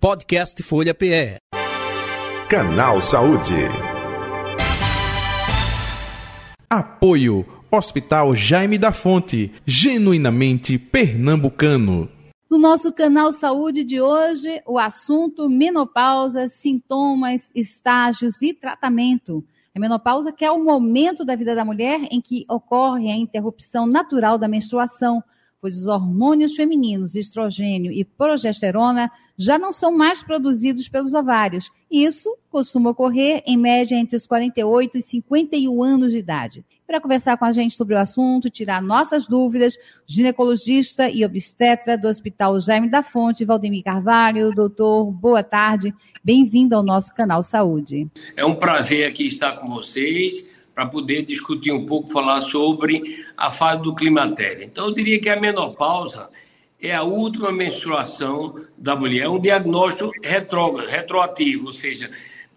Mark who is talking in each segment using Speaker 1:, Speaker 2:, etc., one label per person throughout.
Speaker 1: Podcast Folha PE.
Speaker 2: Canal Saúde.
Speaker 3: Apoio Hospital Jaime da Fonte, genuinamente pernambucano.
Speaker 4: No nosso canal Saúde de hoje, o assunto menopausa, sintomas, estágios e tratamento. A menopausa que é o momento da vida da mulher em que ocorre a interrupção natural da menstruação, pois os hormônios femininos, estrogênio e progesterona, já não são mais produzidos pelos ovários. Isso costuma ocorrer em média entre os 48 e 51 anos de idade. Para conversar com a gente sobre o assunto, tirar nossas dúvidas, ginecologista e obstetra do Hospital Jaime da Fonte, Valdemir Carvalho. Doutor, boa tarde. Bem-vindo ao nosso canal Saúde.
Speaker 5: É um prazer aqui estar com vocês para poder discutir um pouco, falar sobre a fase do climatério. Então, eu diria que a menopausa é a última menstruação da mulher, é um diagnóstico retrógrado, retroativo, ou seja,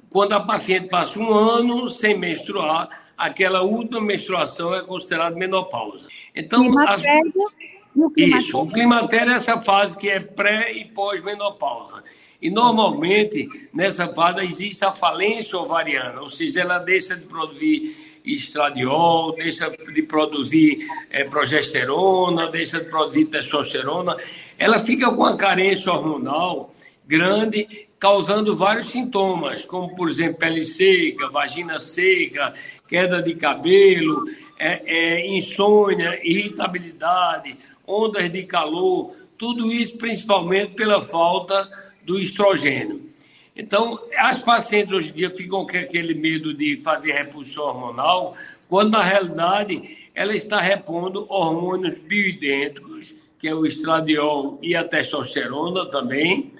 Speaker 5: quando a paciente passa um ano sem menstruar, aquela última menstruação é considerada menopausa. Então, climatério, as... Isso, o climatério é essa fase que é pré e pós-menopausa. E normalmente, nessa fase, existe a falência ovariana, ou seja, ela deixa de produzir estradiol, deixa de produzir é, progesterona, deixa de produzir testosterona. Ela fica com uma carência hormonal grande, causando vários sintomas, como, por exemplo, pele seca, vagina seca, queda de cabelo, é, é, insônia, irritabilidade, ondas de calor, tudo isso principalmente pela falta do estrogênio. Então, as pacientes hoje em dia ficam com aquele medo de fazer reposição hormonal, quando na realidade ela está repondo hormônios bioidênticos, que é o estradiol e a testosterona também,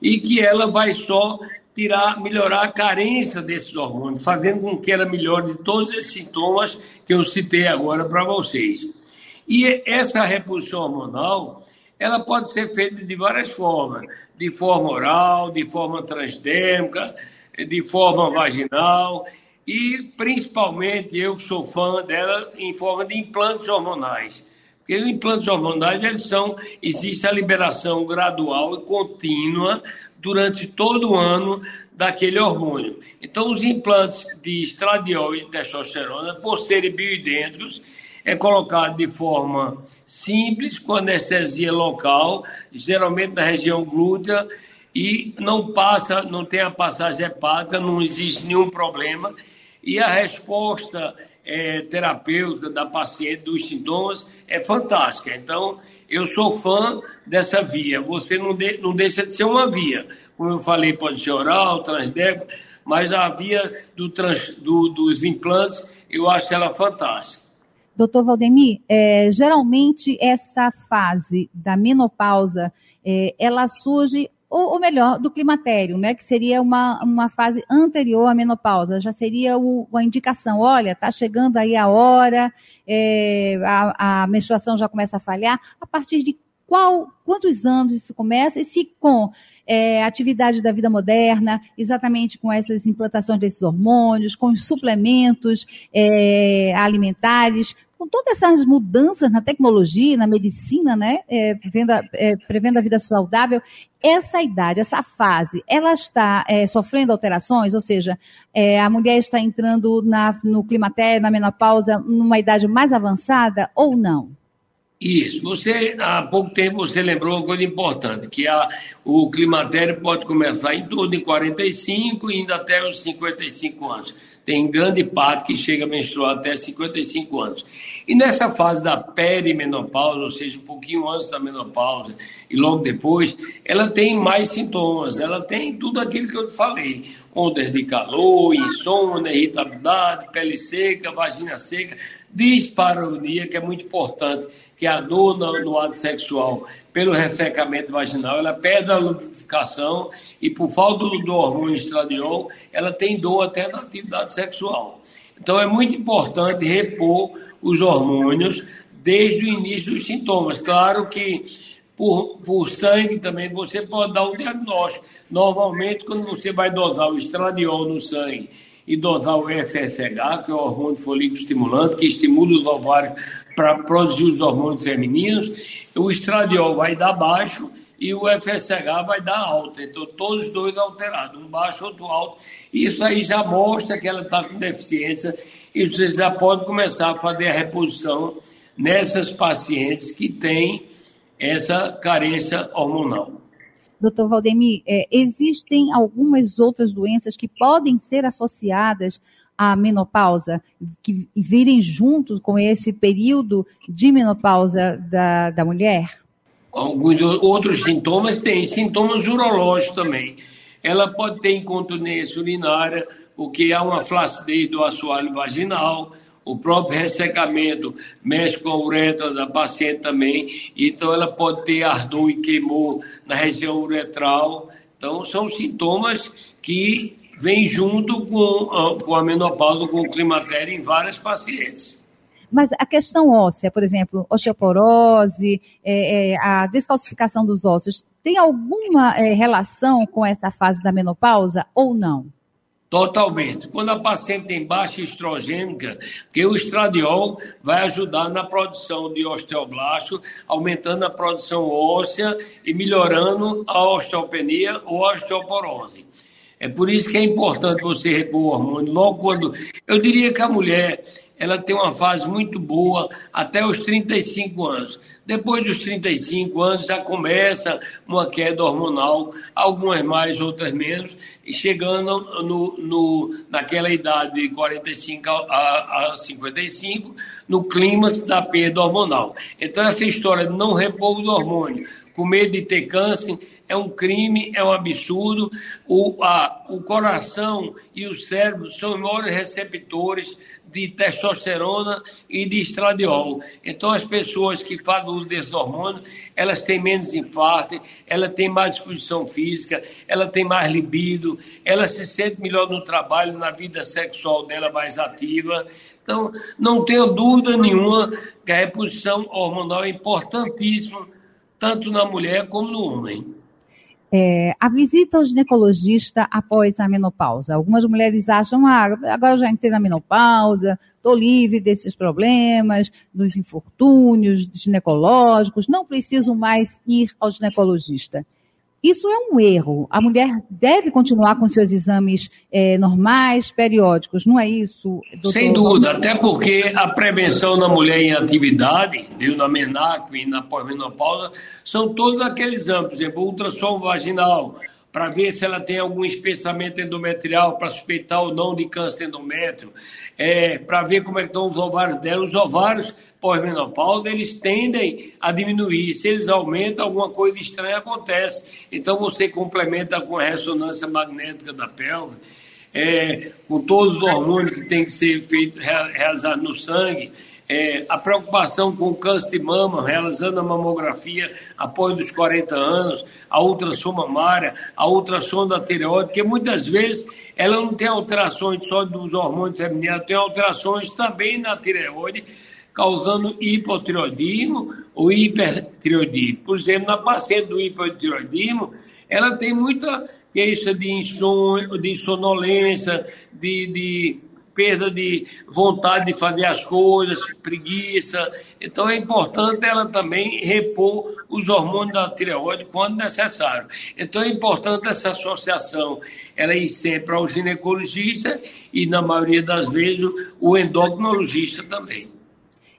Speaker 5: e que ela vai só tirar, melhorar a carência desses hormônios, fazendo com que ela melhore todos esses sintomas que eu citei agora para vocês. E essa reposição hormonal, ela pode ser feita de várias formas, de forma oral, de forma transdérmica, de forma vaginal e principalmente eu que sou fã dela em forma de implantes hormonais. Porque os implantes hormonais, eles são, existe a liberação gradual e contínua durante todo o ano daquele hormônio. Então, os implantes de estradiol e testosterona, por serem bioidênticos, é colocado de forma simples, com anestesia local, geralmente na região glútea, e não passa, não tem a passagem hepática, não existe nenhum problema. E a resposta é, terapêutica da paciente dos sintomas é fantástica. Então, eu sou fã dessa via. Você não, de, não deixa de ser uma via. Como eu falei, pode ser oral, transdérmico, mas a via do trans, do, dos implantes, eu acho ela fantástica.
Speaker 4: Doutor Valdemir, é, geralmente essa fase da menopausa, é, ela surge, ou, ou, melhor, do climatério, né? Que seria uma, uma fase anterior à menopausa. Já seria o, a indicação, olha, está chegando aí a hora, é, a, a menstruação já começa a falhar. A partir de qual, quantos anos isso começa? E se com é, atividade da vida moderna, exatamente com essas implantações desses hormônios, com os suplementos é, alimentares, com todas essas mudanças na tecnologia, na medicina, né, é, prevendo, a, é, prevendo a vida saudável, essa idade, essa fase, ela está é, sofrendo alterações, ou seja, é, a mulher está entrando na, no climatério, na menopausa, numa idade mais avançada ou não?
Speaker 5: Isso. Você, há pouco tempo, você lembrou uma coisa importante, que a, o climatério pode começar em torno de 45 e ainda até os 55 anos. Tem grande parte que chega a menstruar até 55 anos. E nessa fase da perimenopausa, ou seja, um pouquinho antes da menopausa e logo depois, ela tem mais sintomas. Ela tem tudo aquilo que eu te falei. Ondas de calor, insônia, irritabilidade, pele seca, vagina seca dispareunia, que é muito importante, que a dor no, no ato sexual pelo ressecamento vaginal, ela perde a lubrificação e por falta do, do hormônio estradiol, ela tem dor até na atividade sexual. Então é muito importante repor os hormônios desde o início dos sintomas. Claro que por, por sangue também você pode dar um diagnóstico. Normalmente, quando você vai dosar o estradiol no sangue e dosar o FSH, que é o hormônio folículo estimulante, que estimula os ovários para produzir os hormônios femininos, o estradiol vai dar baixo e o FSH vai dar alta. Então, todos os dois alterados, um baixo, outro alto. Isso aí já mostra que ela está com deficiência e você já pode começar a fazer a reposição nessas pacientes que têm essa carência hormonal.
Speaker 4: Doutor Valdemir, é, existem algumas outras doenças que podem ser associadas à menopausa, que virem junto com esse período de menopausa da, da mulher?
Speaker 5: Alguns outros sintomas têm, sintomas urológicos também. Ela pode ter incontinência urinária, porque há uma flacidez do assoalho vaginal, o próprio ressecamento mexe com a uretra da paciente também, então ela pode ter ardor e queimou na região uretral. Então, são sintomas que vêm junto com a, com a menopausa, com o climatério em várias pacientes.
Speaker 4: Mas a questão óssea, por exemplo, osteoporose, é, é, a descalcificação dos ossos, tem alguma é, relação com essa fase da menopausa ou não?
Speaker 5: Totalmente. Quando a paciente tem baixa estrogênica, que o estradiol vai ajudar na produção de osteoblasto, aumentando a produção óssea e melhorando a osteopenia ou a osteoporose. É por isso que é importante você repor o hormônio logo quando. Eu diria que a mulher ela tem uma fase muito boa até os 35 anos. Depois dos 35 anos já começa uma queda hormonal, algumas mais, outras menos, e chegando no, no, naquela idade de 45 a, a 55, no clímax da perda hormonal. Então, essa história de não repor o hormônio, com medo de ter câncer, é um crime, é um absurdo. O, a, o coração e o cérebro são os maiores receptores de testosterona e de estradiol. Então, as pessoas que fazem uso desse hormônio, elas têm menos infarto, elas têm mais disposição física, ela tem mais libido, ela se sente melhor no trabalho, na vida sexual dela mais ativa. Então, não tenho dúvida nenhuma que a reposição hormonal é importantíssima, tanto na mulher como no homem.
Speaker 4: É, a visita ao ginecologista após a menopausa. Algumas mulheres acham, ah, agora eu já entrei na menopausa, estou livre desses problemas, dos infortúnios ginecológicos, não preciso mais ir ao ginecologista. Isso é um erro. A mulher deve continuar com seus exames é, normais, periódicos, não é isso,
Speaker 5: doutor? Sem dúvida, até porque a prevenção na mulher em atividade, viu, na menarca e na pós-menopausa, são todos aqueles exames, por exemplo, ultrassom vaginal, para ver se ela tem algum espessamento endometrial, para suspeitar ou não de câncer endométrio, é, para ver como é que estão os ovários dela. Os ovários pós-menopausa, eles tendem a diminuir. Se eles aumentam, alguma coisa estranha acontece. Então você complementa com a ressonância magnética da pelve, é, com todos os hormônios que tem que ser feito, realizado no sangue, é, a preocupação com o câncer de mama, realizando a mamografia após os 40 anos, a ultrassom mamária, a ultrassom da tireoide, porque muitas vezes ela não tem alterações só dos hormônios femininos, tem alterações também na tireoide, causando hipotireoidismo ou hipertireoidismo. Por exemplo, na paciente do hipotireoidismo, ela tem muita queixa de insônia, de sonolência, de, de perda de vontade de fazer as coisas, preguiça. Então é importante ela também repor os hormônios da tireoide quando necessário. Então é importante essa associação, ela ir sempre ao ginecologista e, na maioria das vezes, o endocrinologista também.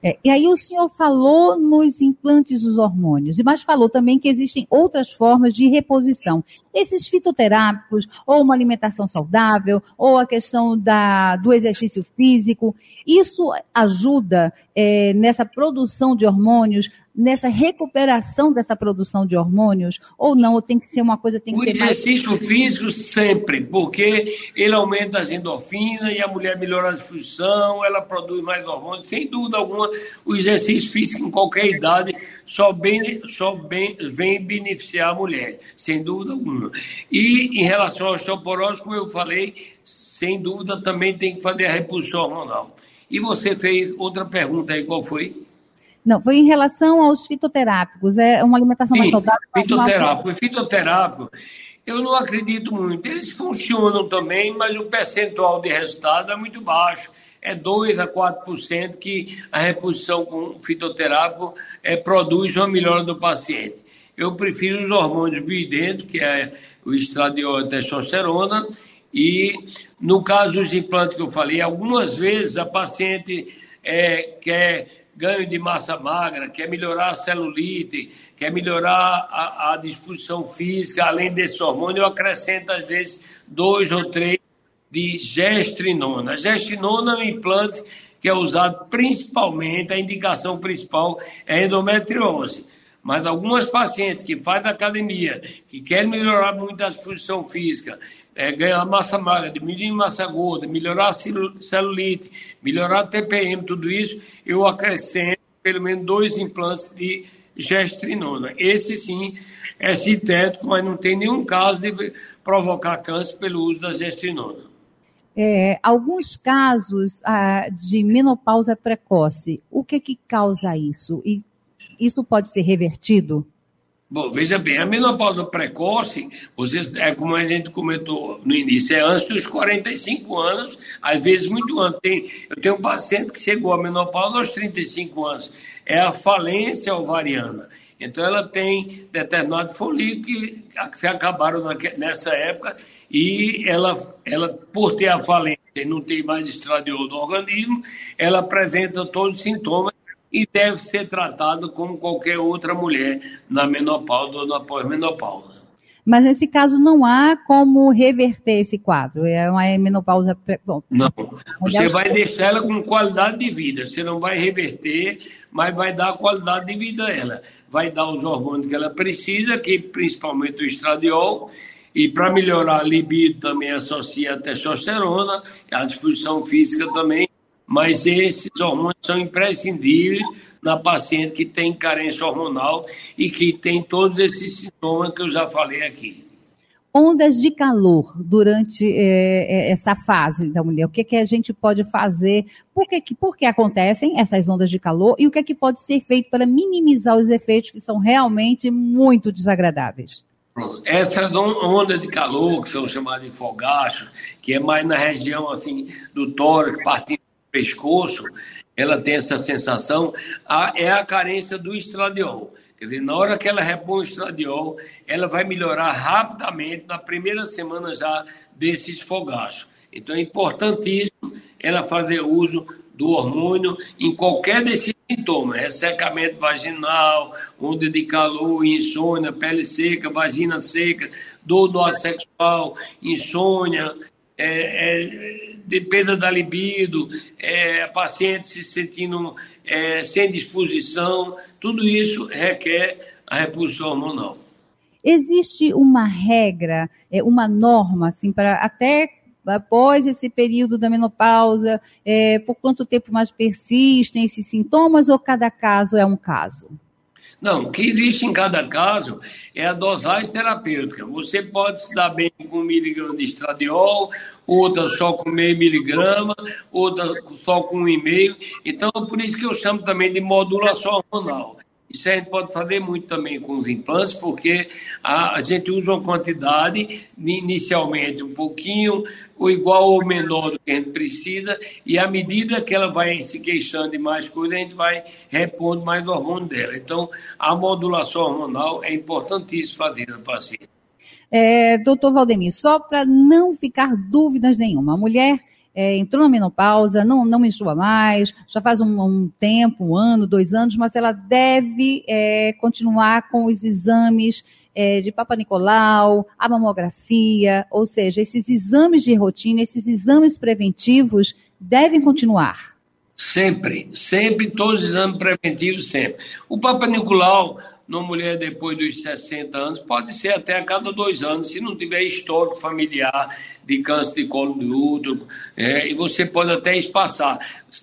Speaker 4: É, e aí o senhor falou nos implantes dos hormônios, mas falou também que existem outras formas de reposição. Esses fitoterápicos, ou uma alimentação saudável, ou a questão da, do exercício físico, isso ajuda é, nessa produção de hormônios nessa recuperação dessa produção de hormônios ou não? Ou tem que ser uma coisa tem que
Speaker 5: o
Speaker 4: ser
Speaker 5: exercício mais... físico sempre, porque ele aumenta as endorfinas e a mulher melhora a disposição, ela produz mais hormônios. Sem dúvida alguma, o exercício físico em qualquer idade só, bem, só bem, vem beneficiar a mulher, sem dúvida alguma. E em relação à osteoporose, como eu falei, sem dúvida também tem que fazer a reposição hormonal. E você fez outra pergunta aí, qual foi?
Speaker 4: Não, foi em relação aos fitoterápicos. É uma alimentação Sim, mais saudável?
Speaker 5: Fitoterápico. Fitoterápico, eu não acredito muito. Eles funcionam também, mas o percentual de resultado é muito baixo. É 2 a 4% que a reposição com fitoterápico é, produz uma melhora do paciente. eu prefiro os hormônios bioidênticos, que é o estradiol e a testosterona, e no caso dos implantes que eu falei, algumas vezes a paciente é, quer ganho de massa magra, quer melhorar a celulite, quer melhorar a, a disposição física, além desse hormônio, eu acrescento às vezes dois ou três de gestrinona. A gestrinona é um implante que é usado principalmente, a indicação principal é endometriose. Mas algumas pacientes que fazem academia, que querem melhorar muito a disposição física, é, ganhar massa magra, diminuir massa gorda, melhorar a celulite, melhorar a TPM, tudo isso, eu acrescento pelo menos dois implantes de gestrinona. Esse sim é sintético, mas não tem nenhum caso de provocar câncer pelo uso da gestrinona.
Speaker 4: É, alguns casos ah, de menopausa precoce, o que que causa isso? E isso pode ser revertido?
Speaker 5: Bom, veja bem, a menopausa precoce, vocês, é como a gente comentou no início, é antes dos 45 anos, às vezes muito antes. Tem, eu tenho um paciente que chegou à menopausa aos 35 anos, é a falência ovariana. Então ela tem determinado folículo que, que acabaram nessa época e ela, ela, por ter a falência e não ter mais estradiol do organismo, ela apresenta todos os sintomas e deve ser tratado como qualquer outra mulher na menopausa ou na pós-menopausa.
Speaker 4: Mas nesse caso não há como reverter esse quadro. É uma menopausa.
Speaker 5: Bom, não. Você vai deixar ela com qualidade de vida. Você não vai reverter, mas vai dar qualidade de vida a ela. Vai dar os hormônios que ela precisa, que principalmente o estradiol. E para melhorar a libido também associa a testosterona, a disposição física também mas esses hormônios são imprescindíveis na paciente que tem carência hormonal e que tem todos esses sintomas que eu já falei aqui.
Speaker 4: Ondas de calor durante é, essa fase da mulher, o que, que a gente pode fazer? Por que, por que acontecem essas ondas de calor e o que, é que pode ser feito para minimizar os efeitos que são realmente muito desagradáveis?
Speaker 5: Essa onda de calor, que são chamadas de fogacho, que é mais na região assim do tórax, partindo pescoço, ela tem essa sensação, a, é a carência do estradiol. Quer dizer, na hora que ela repõe o estradiol, ela vai melhorar rapidamente na primeira semana já desses fogachos. Então é importantíssimo ela fazer uso do hormônio em qualquer desses sintomas, ressecamento vaginal, onda de calor, insônia, pele seca, vagina seca, dor do sexual, insônia, é, é, de perda da libido, é, paciente se sentindo é, sem disposição, tudo isso requer a repulsão hormonal.
Speaker 4: Existe uma regra, é, uma norma, assim, para até após esse período da menopausa, é, por quanto tempo mais persistem esses sintomas ou cada caso é um caso?
Speaker 5: Não, o que existe em cada caso é a dosagem terapêutica. Você pode se dar bem com um miligrama de estradiol, outra só com meio miligrama, outra só com um e meio. Então, por isso que eu chamo também de modulação hormonal. Isso a gente pode fazer muito também com os implantes, porque a, a gente usa uma quantidade, inicialmente um pouquinho, ou igual ou menor do que a gente precisa, e à medida que ela vai se queixando de mais coisas, a gente vai repondo mais hormônio dela. Então, a modulação hormonal é importantíssima fazer no paciente.
Speaker 4: É, doutor Valdemir, só para não ficar dúvidas nenhuma, a mulher é, entrou na menopausa, não, não menstrua mais, já faz um, um tempo, um ano, dois anos, mas ela deve é, continuar com os exames é, de Papa Nicolau, a mamografia, ou seja, esses exames de rotina, esses exames preventivos devem continuar.
Speaker 5: Sempre, sempre, todos os exames preventivos, sempre. O Papa Nicolau numa mulher depois dos 60 anos, pode ser até a cada dois anos, se não tiver histórico familiar de câncer de colo de útero, é, e você pode até espaçar,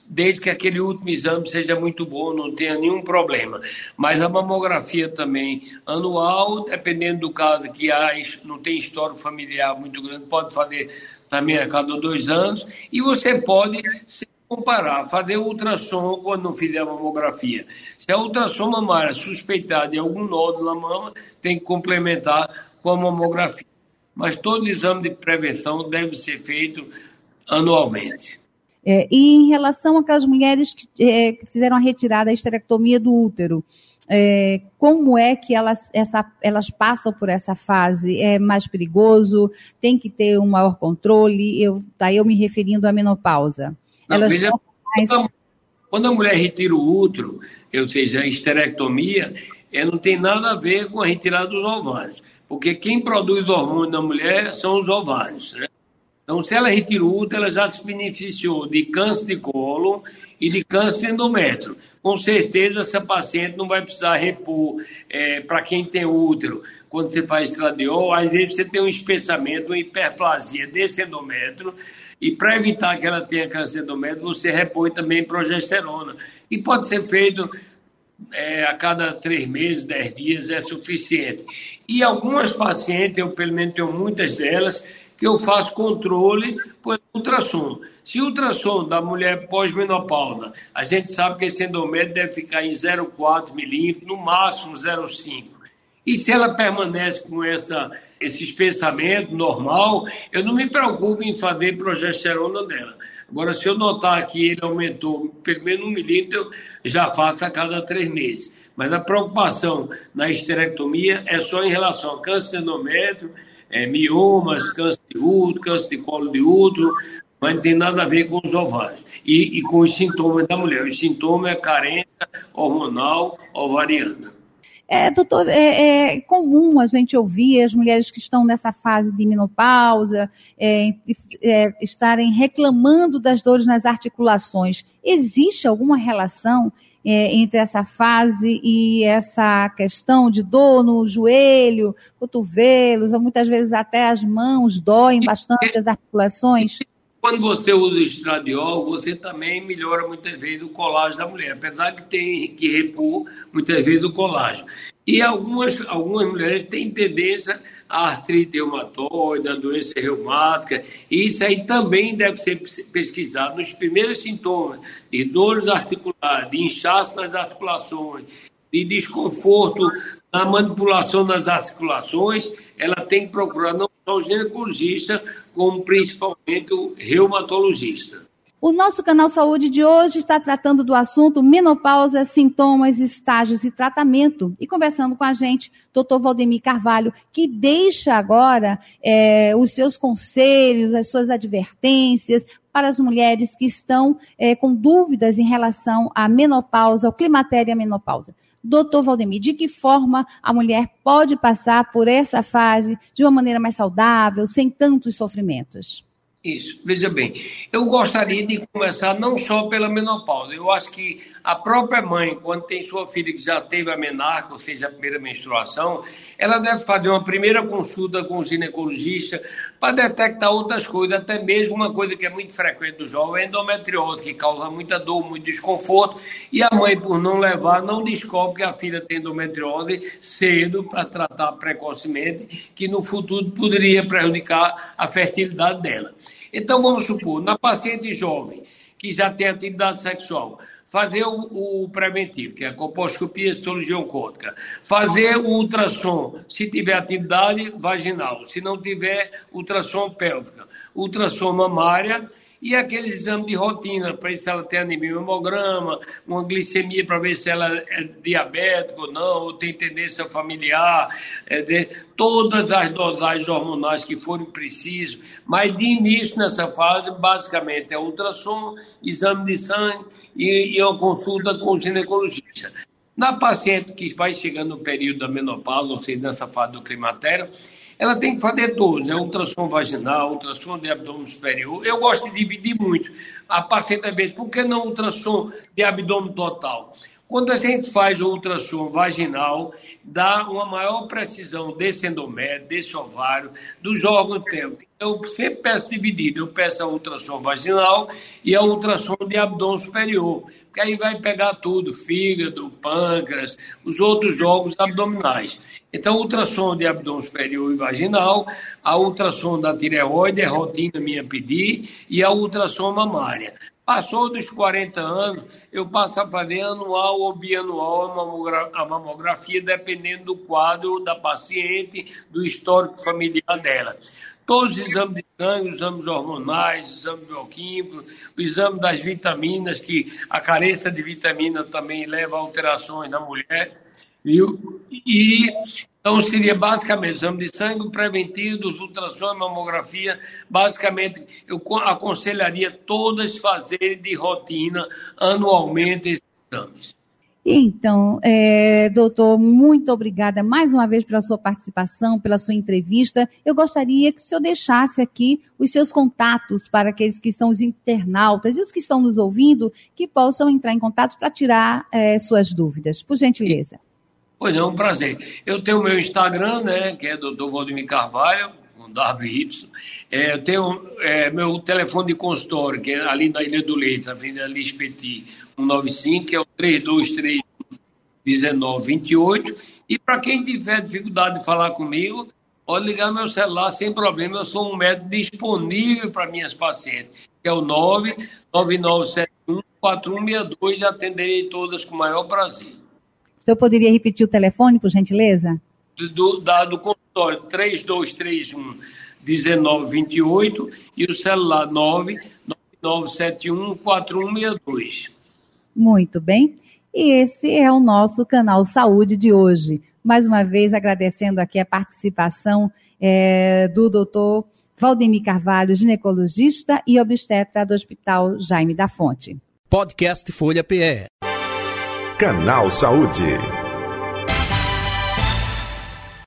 Speaker 5: desde que aquele último exame seja muito bom, não tenha nenhum problema. Mas a mamografia também anual, dependendo do caso que há, não tem histórico familiar muito grande, pode fazer também a cada dois anos, e você pode comparar, fazer ultrassom quando não fizer a mamografia. Se a ultrassom mamária suspeitar de algum nódulo na mama, tem que complementar com a mamografia. Mas todo exame de prevenção deve ser feito anualmente.
Speaker 4: É, e em relação àquelas mulheres que, é, que fizeram a retirada, a esterectomia do útero, é, como é que elas, essa, elas passam por essa fase? É mais perigoso? Tem que ter um maior controle? Eu, daí eu me referindo à menopausa.
Speaker 5: Não, elas veja, mais... quando, a, mulher retira o útero, ou seja, a esterectomia, é, não tem nada a ver com a retirada dos ovários. Porque quem produz hormônio na mulher são os ovários. Né? Então, se ela retira o útero, ela já se beneficiou de câncer de colo e de câncer de endométrio. Com certeza, essa paciente não vai precisar repor é, para quem tem útero. Quando você faz estradiol, às vezes você tem um espessamento, uma hiperplasia desse endométrio, e para evitar que ela tenha câncer de endométrio, você repõe também progesterona. E pode ser feito é, a cada três meses, dez dias, é suficiente. E algumas pacientes, eu pelo menos tenho muitas delas, que eu faço controle por ultrassom. Se o ultrassom da mulher pós-menopausa, a gente sabe que esse endométrio deve ficar em 0,4 milímetros, no máximo 0,5. E se ela permanece com essa, esse espessamento normal, eu não me preocupo em fazer progesterona dela. Agora, se eu notar que ele aumentou pelo menos um milímetro, já faço a cada três meses. Mas a preocupação na esterectomia é só em relação ao câncer de endométrio, é, miomas, câncer de útero, câncer de colo de útero, mas não tem nada a ver com os ovários. E, e com os sintomas da mulher. Os sintomas é carência hormonal ovariana.
Speaker 4: É, doutor, é, é, comum a gente ouvir as mulheres que estão nessa fase de menopausa é, é, estarem reclamando das dores nas articulações. Existe alguma relação é, entre essa fase e essa questão de dor no joelho, cotovelos, ou muitas vezes até as mãos doem bastante as articulações?
Speaker 5: Quando você usa estradiol, você também melhora muitas vezes o colágeno da mulher, apesar que tem que repor muitas vezes o colágeno. E algumas, algumas mulheres têm tendência à artrite reumatoide, à doença reumática, e isso aí também deve ser pesquisado nos primeiros sintomas de dores articulares, de inchaço nas articulações, de desconforto na manipulação das articulações, ela tem que procurar não só o ginecologista, como principalmente o reumatologista.
Speaker 4: O nosso canal Saúde de hoje está tratando do assunto menopausa, sintomas, estágios e tratamento. E conversando com a gente, doutor Valdemir Carvalho, que deixa agora é, os seus conselhos, as suas advertências para as mulheres que estão é, com dúvidas em relação à menopausa, ao climatério e à menopausa. Doutor Valdemir, de que forma a mulher pode passar por essa fase de uma maneira mais saudável, sem tantos sofrimentos?
Speaker 5: Isso, veja bem, eu gostaria de começar não só pela menopausa, eu acho que a própria mãe, quando tem sua filha que já teve a menarca, ou seja, a primeira menstruação, ela deve fazer uma primeira consulta com o ginecologista para detectar outras coisas, até mesmo uma coisa que é muito frequente do jovem, é endometriose, que causa muita dor, muito desconforto, e a mãe, por não levar, não descobre que a filha tem endometriose cedo para tratar precocemente, que no futuro poderia prejudicar a fertilidade dela. Então, vamos supor, na paciente jovem que já tem atividade sexual, fazer o, o, preventivo, que é a colposcopia citologia oncótica, fazer o ultrassom, se tiver atividade vaginal, se não tiver, ultrassom pélvica, ultrassom mamária e aqueles exames de rotina, para ver se ela tem anemia hemograma, uma glicemia para ver se ela é diabética ou não, ou tem tendência familiar, é de, todas as dosagens hormonais que forem precisas, mas de início nessa fase, basicamente é ultrassom, exame de sangue e, e uma consulta com o ginecologista. Na paciente que vai chegando no período da menopausa, ou seja, nessa fase do climatério, ela tem que fazer todos, é ultrassom vaginal, ultrassom de abdômen superior. Eu gosto de dividir muito. A paciente, às vezes, por que não ultrassom de abdômen total? Quando a gente faz o ultrassom vaginal, dá uma maior precisão desse endométrio, desse ovário, dos órgãos pélvicos. Eu sempre peço dividido. Eu peço a ultrassom vaginal e a ultrassom de abdômen superior. Porque aí vai pegar tudo, fígado, pâncreas, os outros órgãos abdominais. Então, ultrassom de abdômen superior e vaginal, a ultrassom da tireoide é rotina minha pedir e a ultrassom mamária. Passou dos 40 anos, eu passo a fazer anual ou bianual a mamografia, dependendo do quadro da paciente, do histórico familiar dela. Todos os exames de sangue, os exames hormonais, os exames bioquímicos, o exame das vitaminas, que a carência de vitamina também leva a alterações na mulher Viu? E então seria basicamente exame de sangue preventivo, ultrassom, mamografia. Basicamente, eu aconselharia todas fazerem de rotina anualmente esses exames.
Speaker 4: Então, é, doutor, muito obrigada mais uma vez pela sua participação, pela sua entrevista. Eu gostaria que o senhor deixasse aqui os seus contatos para aqueles que são os internautas e os que estão nos ouvindo, que possam entrar em contato para tirar é, suas dúvidas. Por gentileza.
Speaker 5: Pois é, um prazer. Eu tenho o meu Instagram, né, que é doutor Valdemir Carvalho, com WY. É, eu tenho é, meu telefone de consultório, que é ali na Ilha do Leite, Avenida Lispeti, 195, que é o 323 1928. E para quem tiver dificuldade de falar comigo, pode ligar meu celular sem problema. Eu sou um médico disponível para minhas pacientes, que é o 99971 4162 e atenderei todas com o maior prazer.
Speaker 4: O senhor poderia repetir o telefone, por gentileza?
Speaker 5: Do, do, da, do consultório 3231 1928 e o celular 99971 4162.
Speaker 4: Muito bem. E esse é o nosso canal Saúde de hoje. Mais uma vez agradecendo aqui a participação é, do doutor Valdemir Carvalho, ginecologista e obstetra do Hospital Jaime da Fonte.
Speaker 1: Podcast Folha PE.
Speaker 2: Canal Saúde.